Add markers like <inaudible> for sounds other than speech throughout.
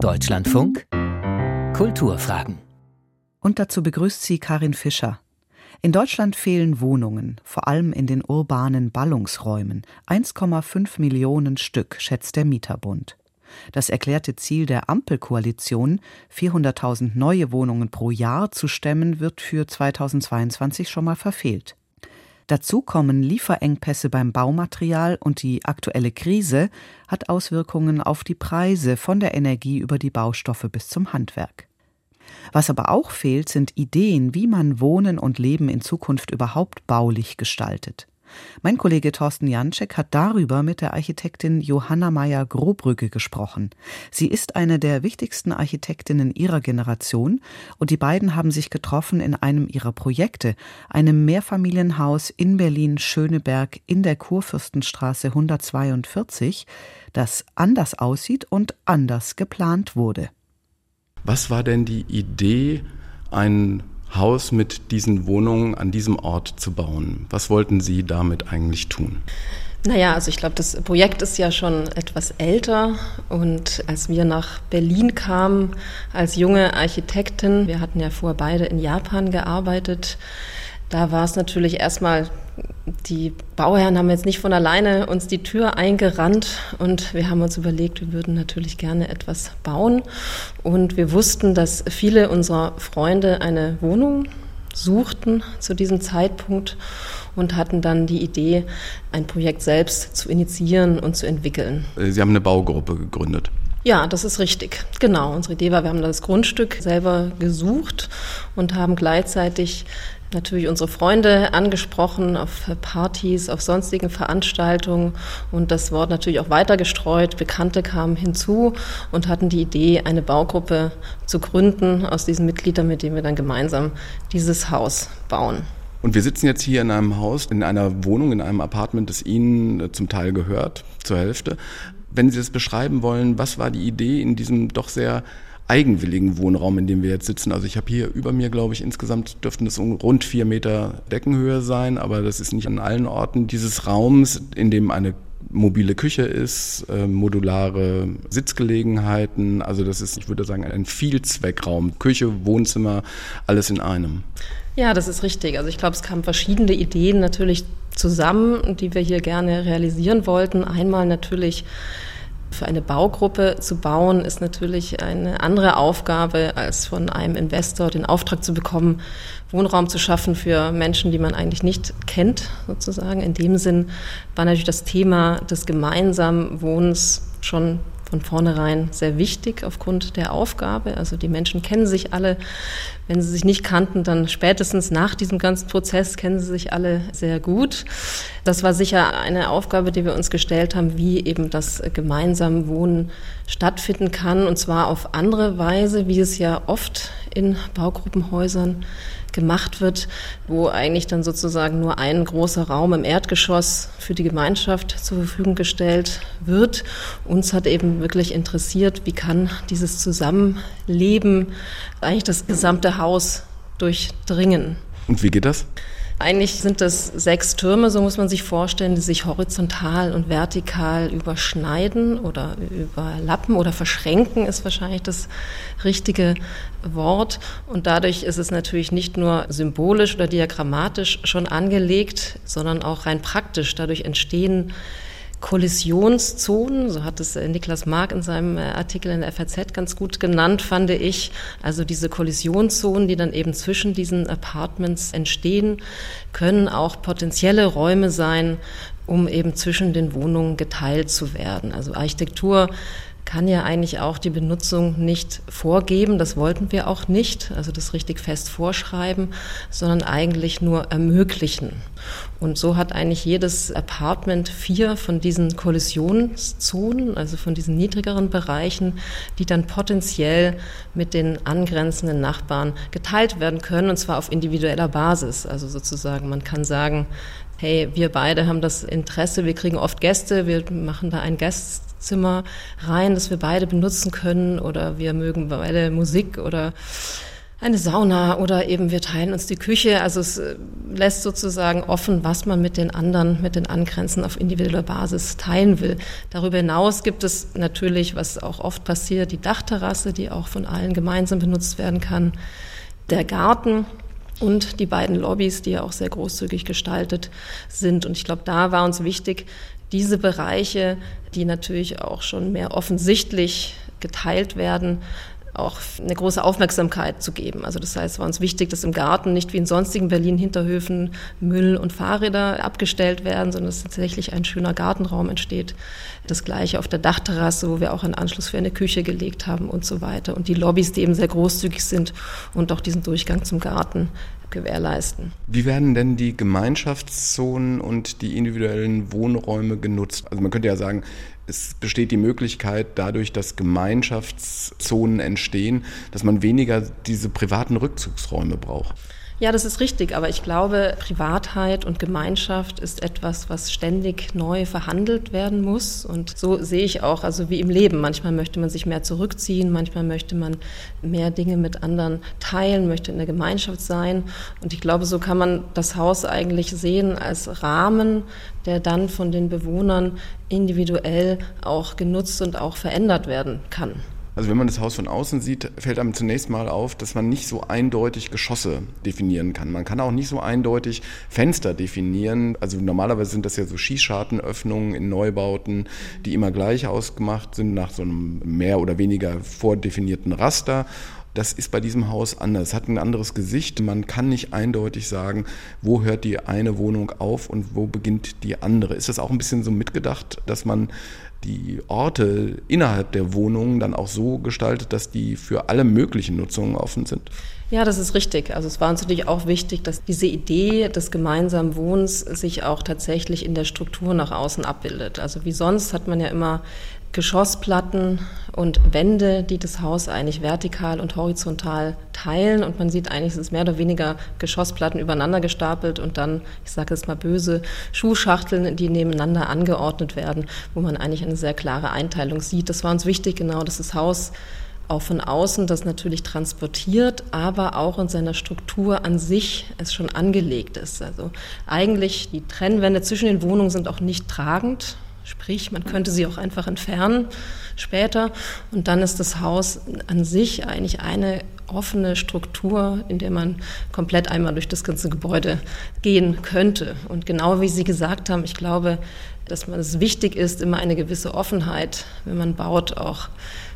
Deutschlandfunk Kulturfragen. Und dazu begrüßt sie Karin Fischer. In Deutschland fehlen Wohnungen, vor allem in den urbanen Ballungsräumen. 1,5 Millionen Stück, schätzt der Mieterbund. Das erklärte Ziel der Ampelkoalition, 400.000 neue Wohnungen pro Jahr zu stemmen, wird für 2022 schon mal verfehlt. Dazu kommen Lieferengpässe beim Baumaterial und die aktuelle Krise hat Auswirkungen auf die Preise von der Energie über die Baustoffe bis zum Handwerk. Was aber auch fehlt, sind Ideen, wie man Wohnen und Leben in Zukunft überhaupt baulich gestaltet. Mein Kollege Thorsten Janczek hat darüber mit der Architektin Johanna Meyer-Grobrügge gesprochen. Sie ist eine der wichtigsten Architektinnen ihrer Generation und die beiden haben sich getroffen in einem ihrer Projekte, einem Mehrfamilienhaus in Berlin-Schöneberg in der Kurfürstenstraße 142, das anders aussieht und anders geplant wurde. Was war denn die Idee, ein Haus mit diesen Wohnungen an diesem Ort zu bauen. Was wollten Sie damit eigentlich tun? Naja, also ich glaube, das Projekt ist ja schon etwas älter und als wir nach Berlin kamen als junge Architektin, wir hatten ja vorher beide in Japan gearbeitet, da war es natürlich erstmal, die Bauherren haben jetzt nicht von alleine uns die Tür eingerannt und wir haben uns überlegt, wir würden natürlich gerne etwas bauen. Und wir wussten, dass viele unserer Freunde eine Wohnung suchten zu diesem Zeitpunkt und hatten dann die Idee, ein Projekt selbst zu initiieren und zu entwickeln. Sie haben eine Baugruppe gegründet. Ja, das ist richtig. Genau. Unsere Idee war, wir haben das Grundstück selber gesucht und haben gleichzeitig natürlich unsere Freunde angesprochen auf Partys, auf sonstigen Veranstaltungen und das Wort natürlich auch weiter gestreut. Bekannte kamen hinzu und hatten die Idee, eine Baugruppe zu gründen aus diesen Mitgliedern, mit denen wir dann gemeinsam dieses Haus bauen. Und wir sitzen jetzt hier in einem Haus, in einer Wohnung, in einem Apartment, das Ihnen äh, zum Teil gehört, zur Hälfte. Wenn Sie das beschreiben wollen, was war die Idee in diesem doch sehr eigenwilligen Wohnraum, in dem wir jetzt sitzen. Also ich habe hier über mir, glaube ich, insgesamt dürften das rund vier Meter Deckenhöhe sein, aber das ist nicht an allen Orten dieses Raums, in dem eine mobile Küche ist, äh, modulare Sitzgelegenheiten. Also das ist, ich würde sagen, ein Vielzweckraum. Küche, Wohnzimmer, alles in einem. Ja, das ist richtig. Also ich glaube, es kamen verschiedene Ideen natürlich zusammen, die wir hier gerne realisieren wollten. Einmal natürlich für eine Baugruppe zu bauen, ist natürlich eine andere Aufgabe, als von einem Investor den Auftrag zu bekommen, Wohnraum zu schaffen für Menschen, die man eigentlich nicht kennt, sozusagen. In dem Sinn war natürlich das Thema des gemeinsamen Wohnens schon von vornherein sehr wichtig aufgrund der Aufgabe. Also die Menschen kennen sich alle. Wenn sie sich nicht kannten, dann spätestens nach diesem ganzen Prozess kennen sie sich alle sehr gut. Das war sicher eine Aufgabe, die wir uns gestellt haben, wie eben das gemeinsame Wohnen stattfinden kann. Und zwar auf andere Weise, wie es ja oft in Baugruppenhäusern gemacht wird, wo eigentlich dann sozusagen nur ein großer Raum im Erdgeschoss für die Gemeinschaft zur Verfügung gestellt wird. Uns hat eben wirklich interessiert, wie kann dieses Zusammenleben eigentlich das gesamte Haus durchdringen. Und wie geht das? Eigentlich sind das sechs Türme, so muss man sich vorstellen, die sich horizontal und vertikal überschneiden oder überlappen oder verschränken, ist wahrscheinlich das richtige Wort. Und dadurch ist es natürlich nicht nur symbolisch oder diagrammatisch schon angelegt, sondern auch rein praktisch. Dadurch entstehen Kollisionszonen, so hat es äh, Niklas Mark in seinem äh, Artikel in der FAZ ganz gut genannt, fand ich. Also diese Kollisionszonen, die dann eben zwischen diesen Apartments entstehen, können auch potenzielle Räume sein, um eben zwischen den Wohnungen geteilt zu werden. Also Architektur kann ja eigentlich auch die Benutzung nicht vorgeben. Das wollten wir auch nicht, also das richtig fest vorschreiben, sondern eigentlich nur ermöglichen. Und so hat eigentlich jedes Apartment vier von diesen Kollisionszonen, also von diesen niedrigeren Bereichen, die dann potenziell mit den angrenzenden Nachbarn geteilt werden können, und zwar auf individueller Basis. Also sozusagen, man kann sagen, hey, wir beide haben das Interesse, wir kriegen oft Gäste, wir machen da ein Gastzimmer rein, das wir beide benutzen können oder wir mögen beide Musik oder eine Sauna oder eben wir teilen uns die Küche. Also es äh, lässt sozusagen offen, was man mit den anderen, mit den Angrenzen auf individueller Basis teilen will. Darüber hinaus gibt es natürlich, was auch oft passiert, die Dachterrasse, die auch von allen gemeinsam benutzt werden kann, der Garten und die beiden Lobbys, die ja auch sehr großzügig gestaltet sind. Und ich glaube, da war uns wichtig, diese Bereiche, die natürlich auch schon mehr offensichtlich geteilt werden, auch eine große Aufmerksamkeit zu geben. Also das heißt, es war uns wichtig, dass im Garten nicht wie in sonstigen Berlin-Hinterhöfen Müll und Fahrräder abgestellt werden, sondern dass tatsächlich ein schöner Gartenraum entsteht. Das gleiche auf der Dachterrasse, wo wir auch einen Anschluss für eine Küche gelegt haben und so weiter. Und die Lobbys, die eben sehr großzügig sind und auch diesen Durchgang zum Garten gewährleisten. Wie werden denn die Gemeinschaftszonen und die individuellen Wohnräume genutzt? Also man könnte ja sagen, es besteht die Möglichkeit, dadurch, dass Gemeinschaftszonen entstehen, dass man weniger diese privaten Rückzugsräume braucht. Ja, das ist richtig, aber ich glaube, Privatheit und Gemeinschaft ist etwas, was ständig neu verhandelt werden muss. Und so sehe ich auch, also wie im Leben. Manchmal möchte man sich mehr zurückziehen, manchmal möchte man mehr Dinge mit anderen teilen, möchte in der Gemeinschaft sein. Und ich glaube, so kann man das Haus eigentlich sehen als Rahmen, der dann von den Bewohnern individuell auch genutzt und auch verändert werden kann. Also wenn man das Haus von außen sieht, fällt einem zunächst mal auf, dass man nicht so eindeutig Geschosse definieren kann. Man kann auch nicht so eindeutig Fenster definieren. Also normalerweise sind das ja so Schießschartenöffnungen in Neubauten, die immer gleich ausgemacht sind nach so einem mehr oder weniger vordefinierten Raster. Das ist bei diesem Haus anders. Es hat ein anderes Gesicht. Man kann nicht eindeutig sagen, wo hört die eine Wohnung auf und wo beginnt die andere. Ist das auch ein bisschen so mitgedacht, dass man die Orte innerhalb der Wohnungen dann auch so gestaltet, dass die für alle möglichen Nutzungen offen sind? Ja, das ist richtig. Also es war uns natürlich auch wichtig, dass diese Idee des gemeinsamen Wohnens sich auch tatsächlich in der Struktur nach außen abbildet. Also wie sonst hat man ja immer Geschossplatten und Wände, die das Haus eigentlich vertikal und horizontal teilen. Und man sieht eigentlich, es ist mehr oder weniger Geschossplatten übereinander gestapelt und dann, ich sage jetzt mal böse, Schuhschachteln, die nebeneinander angeordnet werden, wo man eigentlich eine sehr klare Einteilung sieht. Das war uns wichtig, genau, dass das Haus auch von außen das natürlich transportiert, aber auch in seiner Struktur an sich es schon angelegt ist. Also eigentlich die Trennwände zwischen den Wohnungen sind auch nicht tragend. Sprich, man könnte sie auch einfach entfernen später und dann ist das Haus an sich eigentlich eine offene Struktur, in der man komplett einmal durch das ganze Gebäude gehen könnte. Und genau wie Sie gesagt haben, ich glaube, dass man es wichtig ist, immer eine gewisse Offenheit, wenn man baut, auch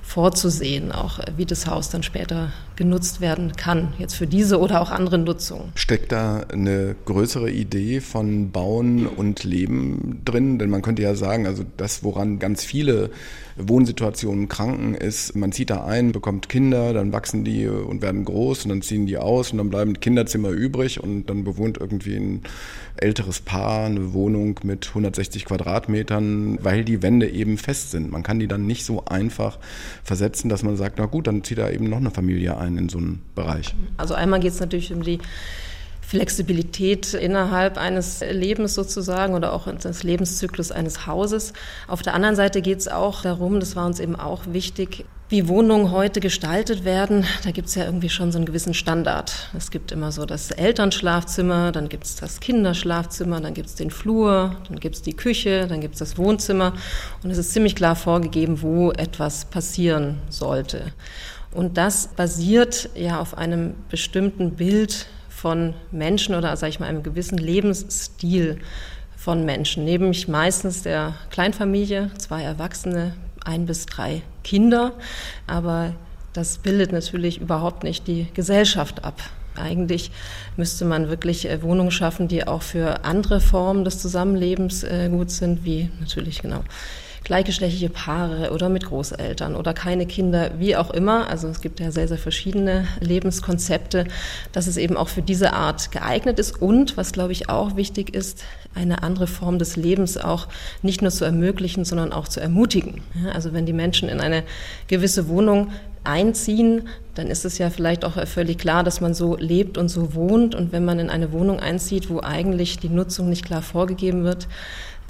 vorzusehen, auch äh, wie das Haus dann später genutzt werden kann, jetzt für diese oder auch andere Nutzungen. Steckt da eine größere Idee von Bauen und Leben drin? Denn man könnte ja sagen, also das, woran ganz viele Wohnsituationen kranken, ist, man zieht da ein, bekommt Kinder, dann wachsen die und werden groß und dann ziehen die aus und dann bleiben Kinderzimmer übrig und dann bewohnt irgendwie ein älteres Paar eine Wohnung mit 160 Quadratmetern, weil die Wände eben fest sind. Man kann die dann nicht so einfach versetzen, dass man sagt, na gut, dann zieht da eben noch eine Familie ein in so einen Bereich. Also einmal geht es natürlich um die Flexibilität innerhalb eines Lebens sozusagen oder auch des Lebenszyklus eines Hauses. Auf der anderen Seite geht es auch darum, das war uns eben auch wichtig, wie Wohnungen heute gestaltet werden. Da gibt es ja irgendwie schon so einen gewissen Standard. Es gibt immer so das Elternschlafzimmer, dann gibt es das Kinderschlafzimmer, dann gibt es den Flur, dann gibt es die Küche, dann gibt es das Wohnzimmer. Und es ist ziemlich klar vorgegeben, wo etwas passieren sollte. Und das basiert ja auf einem bestimmten Bild von Menschen oder, sage ich mal, einem gewissen Lebensstil von Menschen, nämlich meistens der Kleinfamilie, zwei Erwachsene, ein bis drei Kinder, aber das bildet natürlich überhaupt nicht die Gesellschaft ab. Eigentlich müsste man wirklich äh, Wohnungen schaffen, die auch für andere Formen des Zusammenlebens äh, gut sind, wie natürlich genau gleichgeschlechtliche Paare oder mit Großeltern oder keine Kinder, wie auch immer. Also es gibt ja sehr, sehr verschiedene Lebenskonzepte, dass es eben auch für diese Art geeignet ist und, was glaube ich auch wichtig ist, eine andere Form des Lebens auch nicht nur zu ermöglichen, sondern auch zu ermutigen. also wenn die Menschen in eine gewisse Wohnung einziehen, dann ist es ja vielleicht auch völlig klar, dass man so lebt und so wohnt. Und wenn man in eine Wohnung einzieht, wo eigentlich die Nutzung nicht klar vorgegeben wird,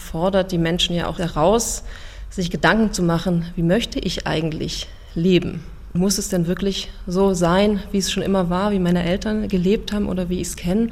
fordert die Menschen ja auch heraus, sich Gedanken zu machen, wie möchte ich eigentlich leben? muss es denn wirklich so sein, wie es schon immer war, wie meine Eltern gelebt haben oder wie ich es kenne?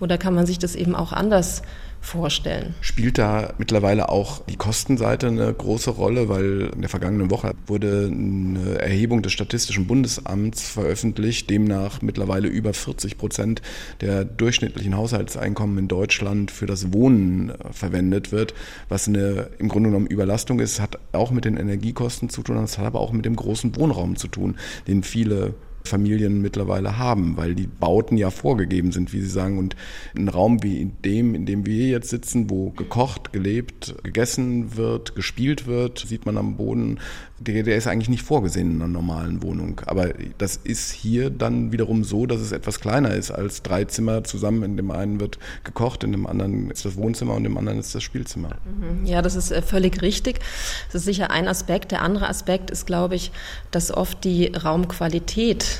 Oder kann man sich das eben auch anders vorstellen. Spielt da mittlerweile auch die Kostenseite eine große Rolle, weil in der vergangenen Woche wurde eine Erhebung des Statistischen Bundesamts veröffentlicht, demnach mittlerweile über 40 Prozent der durchschnittlichen Haushaltseinkommen in Deutschland für das Wohnen verwendet wird, was eine im Grunde genommen Überlastung ist, hat auch mit den Energiekosten zu tun, das hat aber auch mit dem großen Wohnraum zu tun, den viele Familien mittlerweile haben, weil die Bauten ja vorgegeben sind, wie Sie sagen. Und ein Raum wie in dem, in dem wir jetzt sitzen, wo gekocht, gelebt, gegessen wird, gespielt wird, sieht man am Boden, der, der ist eigentlich nicht vorgesehen in einer normalen Wohnung. Aber das ist hier dann wiederum so, dass es etwas kleiner ist als drei Zimmer zusammen. In dem einen wird gekocht, in dem anderen ist das Wohnzimmer und dem anderen ist das Spielzimmer. Mhm. Ja, das ist äh, völlig richtig. Das ist sicher ein Aspekt. Der andere Aspekt ist, glaube ich, dass oft die Raumqualität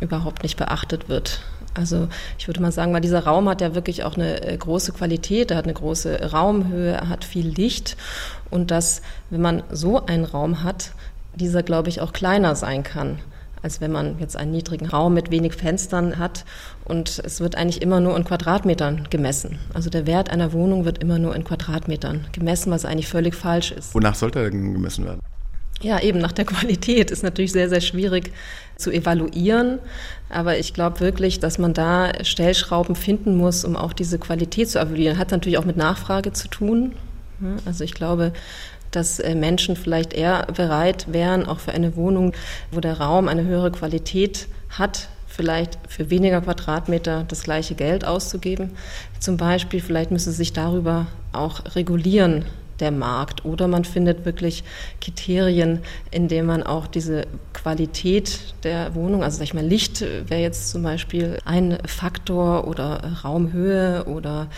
überhaupt nicht beachtet wird. Also ich würde mal sagen, weil dieser Raum hat ja wirklich auch eine äh, große Qualität, er hat eine große Raumhöhe, er hat viel Licht und dass, wenn man so einen Raum hat, dieser, glaube ich, auch kleiner sein kann, als wenn man jetzt einen niedrigen Raum mit wenig Fenstern hat und es wird eigentlich immer nur in Quadratmetern gemessen. Also der Wert einer Wohnung wird immer nur in Quadratmetern gemessen, was eigentlich völlig falsch ist. Wonach sollte er denn gemessen werden? Ja, eben nach der Qualität ist natürlich sehr, sehr schwierig zu evaluieren. Aber ich glaube wirklich, dass man da Stellschrauben finden muss, um auch diese Qualität zu evaluieren. Hat natürlich auch mit Nachfrage zu tun. Also ich glaube, dass äh, Menschen vielleicht eher bereit wären, auch für eine Wohnung, wo der Raum eine höhere Qualität hat, vielleicht für weniger Quadratmeter das gleiche Geld auszugeben. Zum Beispiel, vielleicht müsste sich darüber auch regulieren, der Markt. Oder man findet wirklich Kriterien, in denen man auch diese Qualität der Wohnung, also sag ich mal, Licht wäre jetzt zum Beispiel ein Faktor oder Raumhöhe oder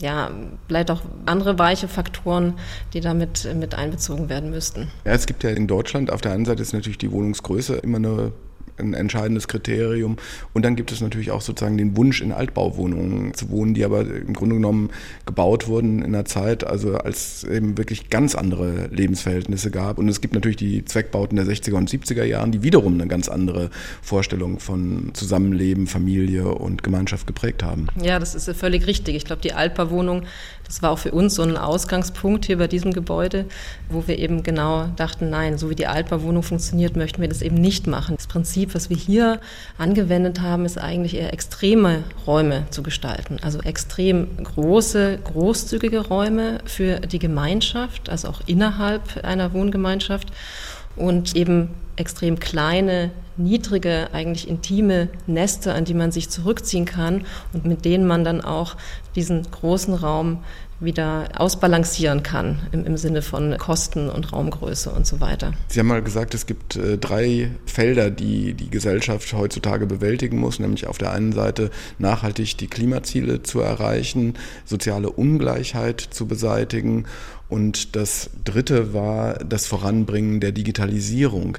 ja, vielleicht auch andere weiche Faktoren, die damit mit einbezogen werden müssten. Ja, es gibt ja in Deutschland auf der einen Seite ist natürlich die Wohnungsgröße immer eine ein entscheidendes Kriterium. Und dann gibt es natürlich auch sozusagen den Wunsch, in Altbauwohnungen zu wohnen, die aber im Grunde genommen gebaut wurden in einer Zeit, also als eben wirklich ganz andere Lebensverhältnisse gab. Und es gibt natürlich die Zweckbauten der 60er und 70er Jahren, die wiederum eine ganz andere Vorstellung von Zusammenleben, Familie und Gemeinschaft geprägt haben. Ja, das ist völlig richtig. Ich glaube, die Altbauwohnung, das war auch für uns so ein Ausgangspunkt hier bei diesem Gebäude, wo wir eben genau dachten, nein, so wie die Altbauwohnung funktioniert, möchten wir das eben nicht machen. Das Prinzip was wir hier angewendet haben, ist eigentlich eher extreme Räume zu gestalten. Also extrem große, großzügige Räume für die Gemeinschaft, also auch innerhalb einer Wohngemeinschaft und eben extrem kleine, niedrige, eigentlich intime Nester, an die man sich zurückziehen kann und mit denen man dann auch diesen großen Raum wieder ausbalancieren kann im, im Sinne von Kosten und Raumgröße und so weiter. Sie haben mal gesagt, es gibt äh, drei Felder, die die Gesellschaft heutzutage bewältigen muss, nämlich auf der einen Seite nachhaltig die Klimaziele zu erreichen, soziale Ungleichheit zu beseitigen und das dritte war das Voranbringen der Digitalisierung.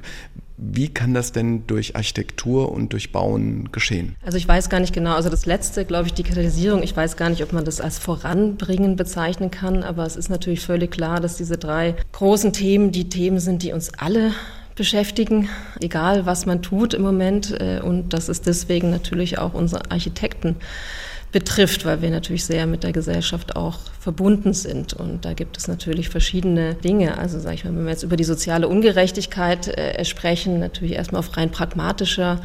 Wie kann das denn durch Architektur und durch Bauen geschehen? Also ich weiß gar nicht genau, also das letzte, glaube ich, Digitalisierung, ich weiß gar nicht, ob man das als Voranbringen bezeichnen kann, aber es ist natürlich völlig klar, dass diese drei großen Themen die Themen sind, die uns alle beschäftigen, egal was man tut im Moment. Äh, und das ist deswegen natürlich auch unsere Architekten betrifft, weil wir natürlich sehr mit der Gesellschaft auch verbunden sind. Und da gibt es natürlich verschiedene Dinge. Also sage ich mal, wenn wir jetzt über die soziale Ungerechtigkeit äh, sprechen, natürlich erstmal auf rein pragmatischer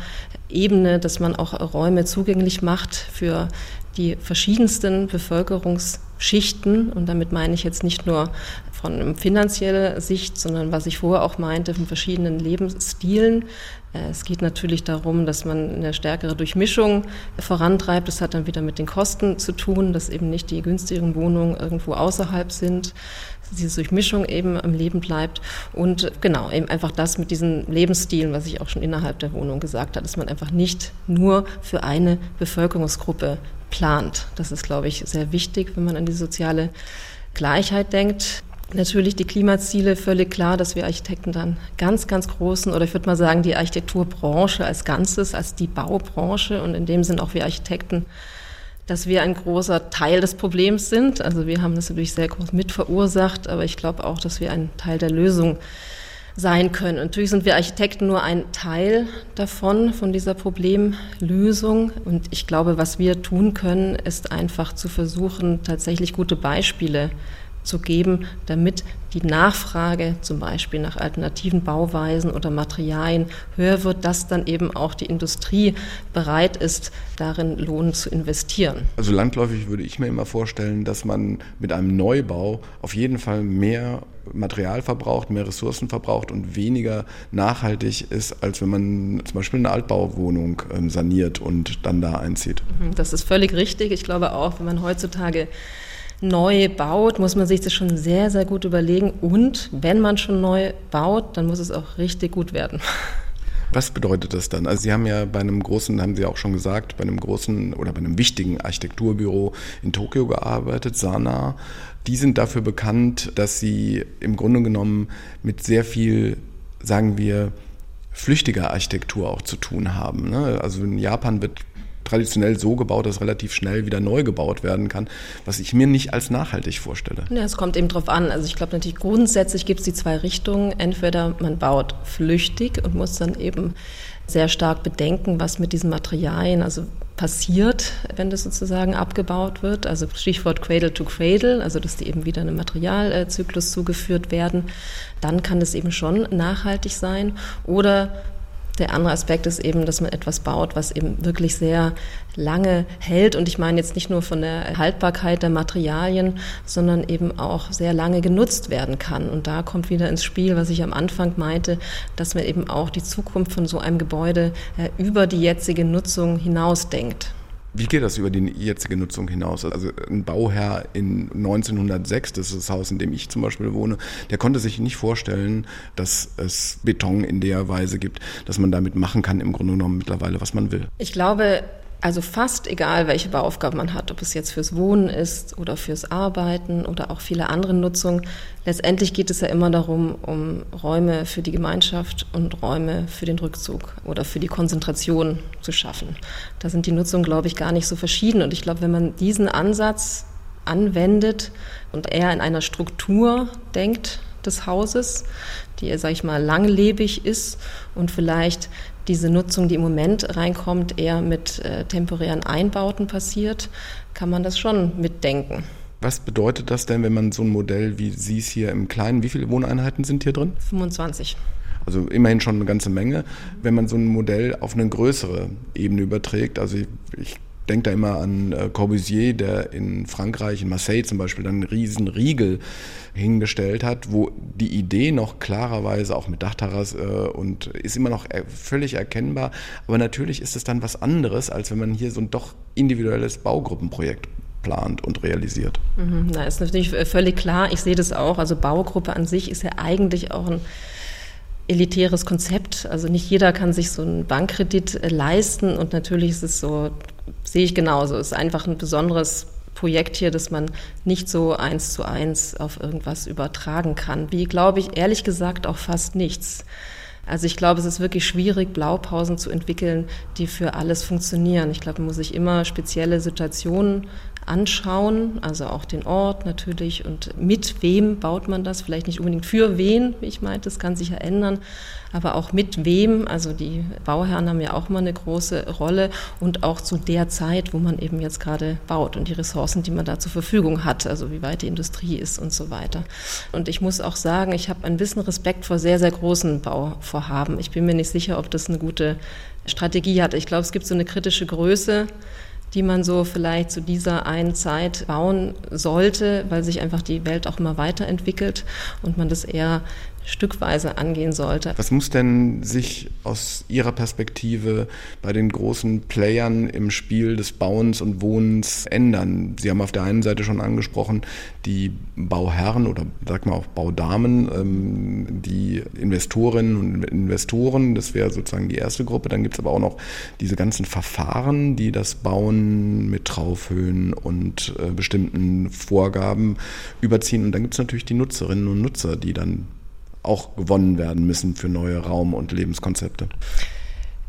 Ebene, dass man auch Räume zugänglich macht für die verschiedensten Bevölkerungsschichten. Und damit meine ich jetzt nicht nur von finanzieller Sicht, sondern was ich vorher auch meinte, von verschiedenen Lebensstilen. Äh, es geht natürlich darum, dass man eine stärkere Durchmischung vorantreibt. Das hat dann wieder mit den Kosten zu tun, dass eben nicht die günstigeren Wohnungen irgendwo außerhalb sind, diese Durchmischung eben am Leben bleibt. Und genau, eben einfach das mit diesen Lebensstilen, was ich auch schon innerhalb der Wohnung gesagt habe, dass man einfach nicht nur für eine Bevölkerungsgruppe plant. Das ist, glaube ich, sehr wichtig, wenn man an die soziale Gleichheit denkt. Natürlich die Klimaziele, völlig klar, dass wir Architekten dann ganz, ganz großen, oder ich würde mal sagen, die Architekturbranche als Ganzes, als die Baubranche und in dem Sinn auch wir Architekten, dass wir ein großer Teil des Problems sind. Also wir haben das natürlich sehr groß mit verursacht, aber ich glaube auch, dass wir ein Teil der Lösung sein können. natürlich sind wir Architekten nur ein Teil davon, von dieser Problemlösung. Und ich glaube, was wir tun können, ist einfach zu versuchen, tatsächlich gute Beispiele zu geben, damit die Nachfrage zum Beispiel nach alternativen Bauweisen oder Materialien höher wird, dass dann eben auch die Industrie bereit ist, darin Lohn zu investieren. Also landläufig würde ich mir immer vorstellen, dass man mit einem Neubau auf jeden Fall mehr Material verbraucht, mehr Ressourcen verbraucht und weniger nachhaltig ist, als wenn man zum Beispiel eine Altbauwohnung ähm, saniert und dann da einzieht. Mhm, das ist völlig richtig. Ich glaube auch, wenn man heutzutage neu baut, muss man sich das schon sehr, sehr gut überlegen. Und wenn man schon neu baut, dann muss es auch richtig gut werden. <laughs> Was bedeutet das dann? Also Sie haben ja bei einem großen, haben Sie auch schon gesagt, bei einem großen oder bei einem wichtigen Architekturbüro in Tokio gearbeitet, Sana. Die sind dafür bekannt, dass sie im Grunde genommen mit sehr viel, sagen wir, flüchtiger Architektur auch zu tun haben. Ne? Also in Japan wird traditionell so gebaut, dass relativ schnell wieder neu gebaut werden kann, was ich mir nicht als nachhaltig vorstelle. Ja, es kommt eben drauf an. Also ich glaube natürlich grundsätzlich gibt es die zwei Richtungen. Entweder man baut flüchtig und muss dann eben sehr stark bedenken, was mit diesen Materialien also passiert, wenn das sozusagen abgebaut wird. Also Stichwort Cradle to Cradle, also dass die eben wieder einem Materialzyklus zugeführt werden. Dann kann das eben schon nachhaltig sein. Oder der andere Aspekt ist eben, dass man etwas baut, was eben wirklich sehr lange hält. Und ich meine jetzt nicht nur von der Haltbarkeit der Materialien, sondern eben auch sehr lange genutzt werden kann. Und da kommt wieder ins Spiel, was ich am Anfang meinte, dass man eben auch die Zukunft von so einem Gebäude äh, über die jetzige Nutzung hinausdenkt. Wie geht das über die jetzige Nutzung hinaus? Also ein Bauherr in 1906, das ist das Haus, in dem ich zum Beispiel wohne, der konnte sich nicht vorstellen, dass es Beton in der Weise gibt, dass man damit machen kann, im Grunde genommen mittlerweile, was man will. Ich glaube, also fast egal, welche Bauaufgaben man hat, ob es jetzt fürs Wohnen ist oder fürs Arbeiten oder auch viele andere Nutzungen. Letztendlich geht es ja immer darum, um Räume für die Gemeinschaft und Räume für den Rückzug oder für die Konzentration zu schaffen. Da sind die Nutzungen, glaube ich, gar nicht so verschieden. Und ich glaube, wenn man diesen Ansatz anwendet und eher in einer Struktur denkt des Hauses, die, sage ich mal, langlebig ist und vielleicht diese Nutzung, die im Moment reinkommt, eher mit äh, temporären Einbauten passiert, kann man das schon mitdenken. Was bedeutet das denn, wenn man so ein Modell wie Sie es hier im Kleinen, wie viele Wohneinheiten sind hier drin? 25. Also immerhin schon eine ganze Menge. Wenn man so ein Modell auf eine größere Ebene überträgt, also ich, ich denke da immer an äh, Corbusier, der in Frankreich, in Marseille zum Beispiel, dann einen riesen Riegel hingestellt hat, wo die Idee noch klarerweise auch mit Dachterrasse äh, und ist immer noch er völlig erkennbar. Aber natürlich ist es dann was anderes, als wenn man hier so ein doch individuelles Baugruppenprojekt plant und realisiert. Mhm, na, ist natürlich völlig klar. Ich sehe das auch. Also Baugruppe an sich ist ja eigentlich auch ein elitäres Konzept. Also nicht jeder kann sich so einen Bankkredit äh, leisten und natürlich ist es so, sehe ich genauso. Es ist einfach ein besonderes Projekt hier, das man nicht so eins zu eins auf irgendwas übertragen kann. Wie, glaube ich, ehrlich gesagt auch fast nichts. Also ich glaube, es ist wirklich schwierig, Blaupausen zu entwickeln, die für alles funktionieren. Ich glaube, man muss sich immer spezielle Situationen anschauen, also auch den Ort natürlich und mit wem baut man das, vielleicht nicht unbedingt für wen, wie ich meinte, das kann sich ja ändern, aber auch mit wem, also die Bauherren haben ja auch mal eine große Rolle und auch zu der Zeit, wo man eben jetzt gerade baut und die Ressourcen, die man da zur Verfügung hat, also wie weit die Industrie ist und so weiter. Und ich muss auch sagen, ich habe ein bisschen Respekt vor sehr, sehr großen Bauvorhaben. Ich bin mir nicht sicher, ob das eine gute Strategie hat. Ich glaube, es gibt so eine kritische Größe, die man so vielleicht zu dieser einen Zeit bauen sollte, weil sich einfach die Welt auch immer weiterentwickelt und man das eher stückweise angehen sollte. Was muss denn sich aus Ihrer Perspektive bei den großen Playern im Spiel des Bauens und Wohnens ändern? Sie haben auf der einen Seite schon angesprochen, die Bauherren oder sag mal auch Baudamen, ähm, die Investorinnen und Investoren, das wäre sozusagen die erste Gruppe. Dann gibt es aber auch noch diese ganzen Verfahren, die das Bauen mit Traufhöhen und äh, bestimmten Vorgaben überziehen. Und dann gibt es natürlich die Nutzerinnen und Nutzer, die dann auch gewonnen werden müssen für neue Raum- und Lebenskonzepte?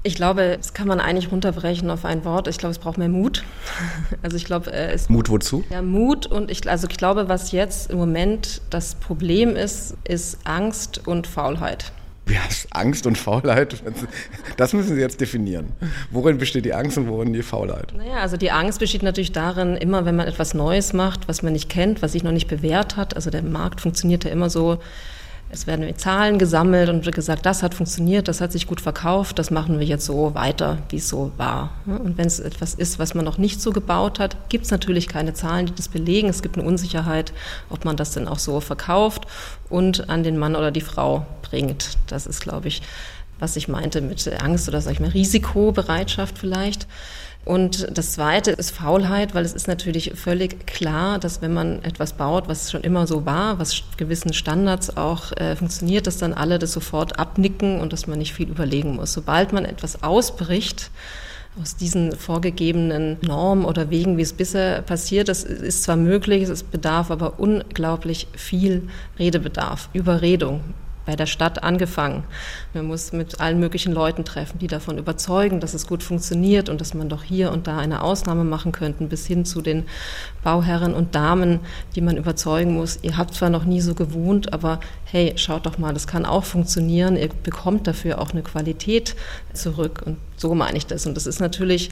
Ich glaube, das kann man eigentlich runterbrechen auf ein Wort. Ich glaube, es braucht mehr Mut. <laughs> Also ich glaube, es Mut wozu? Ja, Mut und ich also ich glaube, was jetzt im Moment das Problem ist, ist Angst und Faulheit. Heißt Angst und Faulheit? Das müssen Sie jetzt definieren. Worin besteht die Angst und worin die Faulheit? Naja, also die Angst besteht natürlich darin, immer wenn man etwas Neues macht, was man nicht kennt, was sich noch nicht bewährt hat. Also der Markt funktioniert ja immer so, es werden Zahlen gesammelt und wird gesagt, das hat funktioniert, das hat sich gut verkauft, das machen wir jetzt so weiter, wie es so war. Und wenn es etwas ist, was man noch nicht so gebaut hat, gibt es natürlich keine Zahlen, die das belegen. Es gibt eine Unsicherheit, ob man das denn auch so verkauft und an den Mann oder die Frau bringt. Das ist, glaube ich, was ich meinte mit Angst oder sag ich mal Risikobereitschaft vielleicht. Und das Zweite ist Faulheit, weil es ist natürlich völlig klar, dass wenn man etwas baut, was schon immer so war, was gewissen Standards auch äh, funktioniert, dass dann alle das sofort abnicken und dass man nicht viel überlegen muss. Sobald man etwas ausbricht, aus diesen vorgegebenen Normen oder Wegen, wie es bisher passiert, das ist zwar möglich, es bedarf aber unglaublich viel Redebedarf, Überredung, bei der Stadt angefangen. Man muss mit allen möglichen Leuten treffen, die davon überzeugen, dass es gut funktioniert und dass man doch hier und da eine Ausnahme machen könnte, bis hin zu den Bauherren und Damen, die man überzeugen muss. Ihr habt zwar noch nie so gewohnt, aber hey, schaut doch mal, das kann auch funktionieren. Ihr bekommt dafür auch eine Qualität zurück. Und so meine ich das. Und das ist natürlich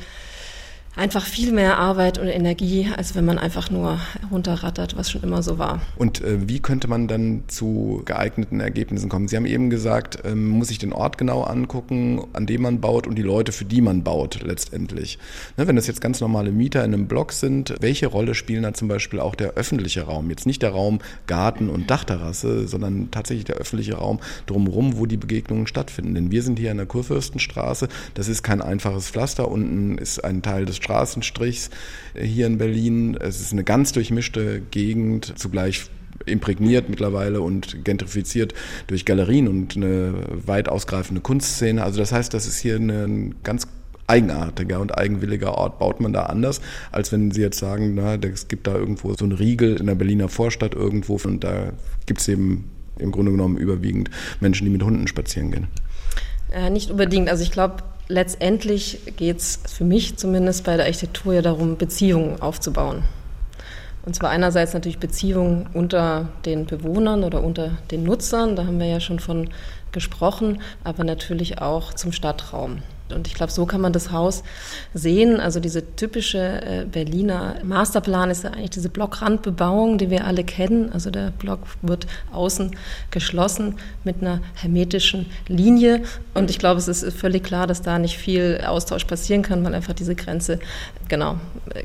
einfach viel mehr Arbeit und Energie, als wenn man einfach nur runterrattert, was schon immer so war. Und äh, wie könnte man dann zu geeigneten Ergebnissen kommen? Sie haben eben gesagt, ähm, muss ich den Ort genau angucken, an dem man baut und die Leute, für die man baut letztendlich. Ne, wenn das jetzt ganz normale Mieter in einem Block sind, welche Rolle spielen da zum Beispiel auch der öffentliche Raum? Jetzt nicht der Raum Garten und Dachterrasse, sondern tatsächlich der öffentliche Raum drumherum, wo die Begegnungen stattfinden. Denn wir sind hier in der Kurfürstenstraße, das ist kein einfaches Pflaster, unten ist ein Teil des Straßenstrichs hier in Berlin. Es ist eine ganz durchmischte Gegend, zugleich imprägniert mittlerweile und gentrifiziert durch Galerien und eine weit ausgreifende Kunstszene. Also das heißt, das ist hier ein ganz eigenartiger und eigenwilliger Ort. Baut man da anders, als wenn Sie jetzt sagen, na, es gibt da irgendwo so einen Riegel in der Berliner Vorstadt irgendwo und da gibt es eben im Grunde genommen überwiegend Menschen, die mit Hunden spazieren gehen. Äh, nicht unbedingt. Also ich glaube, letztendlich geht es für mich zumindest bei der Architektur ja darum, Beziehungen aufzubauen. Und zwar einerseits natürlich Beziehungen unter den Bewohnern oder unter den Nutzern, da haben wir ja schon von gesprochen, aber natürlich auch zum Stadtraum. Und ich glaube, so kann man das Haus sehen. Also diese typische äh, Berliner Masterplan ist ja eigentlich diese Blockrandbebauung, die wir alle kennen. Also der Block wird außen geschlossen mit einer hermetischen Linie. Und ich glaube, es ist völlig klar, dass da nicht viel Austausch passieren kann, weil einfach diese Grenze genau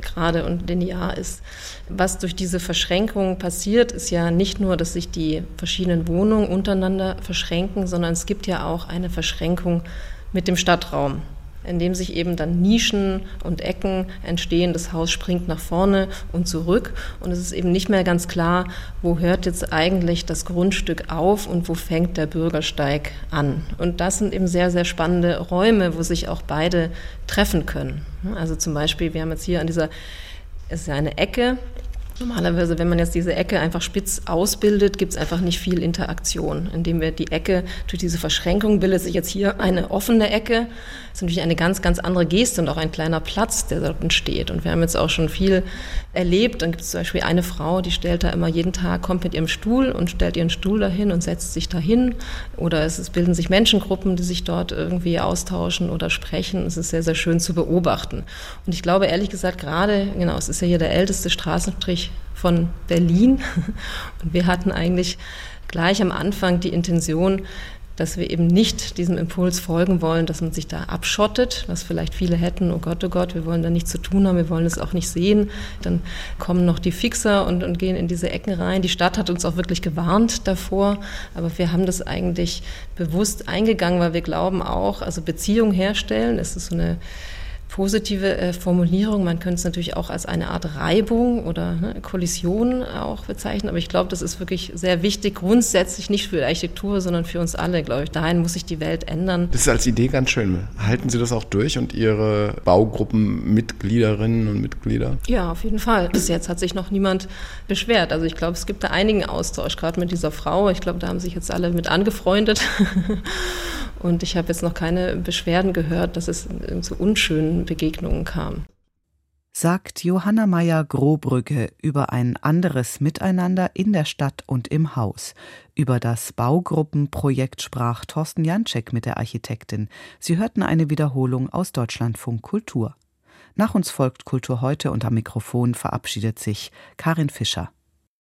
gerade und linear ist. Was durch diese Verschränkung passiert, ist ja nicht nur, dass sich die verschiedenen Wohnungen untereinander verschränken, sondern es gibt ja auch eine Verschränkung mit dem Stadtraum, in dem sich eben dann Nischen und Ecken entstehen. Das Haus springt nach vorne und zurück und es ist eben nicht mehr ganz klar, wo hört jetzt eigentlich das Grundstück auf und wo fängt der Bürgersteig an. Und das sind eben sehr, sehr spannende Räume, wo sich auch beide treffen können. Also zum Beispiel, wir haben jetzt hier an dieser, es ist ja eine Ecke, Normalerweise, wenn man jetzt diese Ecke einfach spitz ausbildet, gibt es einfach nicht viel Interaktion. Indem wir die Ecke durch diese Verschränkung bildet sich jetzt hier eine offene Ecke. Das ist natürlich eine ganz, ganz andere Geste und auch ein kleiner Platz, der dort entsteht. Und wir haben jetzt auch schon viel erlebt. Dann gibt es zum Beispiel eine Frau, die stellt da immer jeden Tag, kommt mit ihrem Stuhl und stellt ihren Stuhl dahin und setzt sich dahin. Oder es bilden sich Menschengruppen, die sich dort irgendwie austauschen oder sprechen. Es ist sehr, sehr schön zu beobachten. Und ich glaube ehrlich gesagt gerade, genau, es ist ja hier der älteste Straßenstrich von Berlin. Und wir hatten eigentlich gleich am Anfang die Intention, dass wir eben nicht diesem Impuls folgen wollen, dass man sich da abschottet, was vielleicht viele hätten, oh Gott, oh Gott, wir wollen da nichts zu tun haben, wir wollen es auch nicht sehen. Dann kommen noch die Fixer und, und gehen in diese Ecken rein. Die Stadt hat uns auch wirklich gewarnt davor, aber wir haben das eigentlich bewusst eingegangen, weil wir glauben auch, also Beziehung herstellen, es ist so eine positive äh, Formulierung. Man könnte es natürlich auch als eine Art Reibung oder ne, Kollision auch bezeichnen. Aber ich glaube, das ist wirklich sehr wichtig, grundsätzlich nicht für die Architektur, sondern für uns alle, glaube ich. Dahin muss sich die Welt ändern. Das ist als Idee ganz schön. Halten Sie das auch durch und Ihre Baugruppenmitgliederinnen und Mitglieder? Ja, auf jeden Fall. Bis jetzt hat sich noch niemand beschwert. Also ich glaube, es gibt da einigen Austausch, gerade mit dieser Frau. Ich glaube, da haben sich jetzt alle mit angefreundet. <laughs> Und ich habe jetzt noch keine Beschwerden gehört, dass es zu unschönen Begegnungen kam. sagt Johanna Meyer-Grobrügge über ein anderes Miteinander in der Stadt und im Haus. Über das Baugruppenprojekt sprach Thorsten Janczek mit der Architektin. Sie hörten eine Wiederholung aus Deutschlandfunk Kultur. Nach uns folgt Kultur heute und am Mikrofon verabschiedet sich Karin Fischer.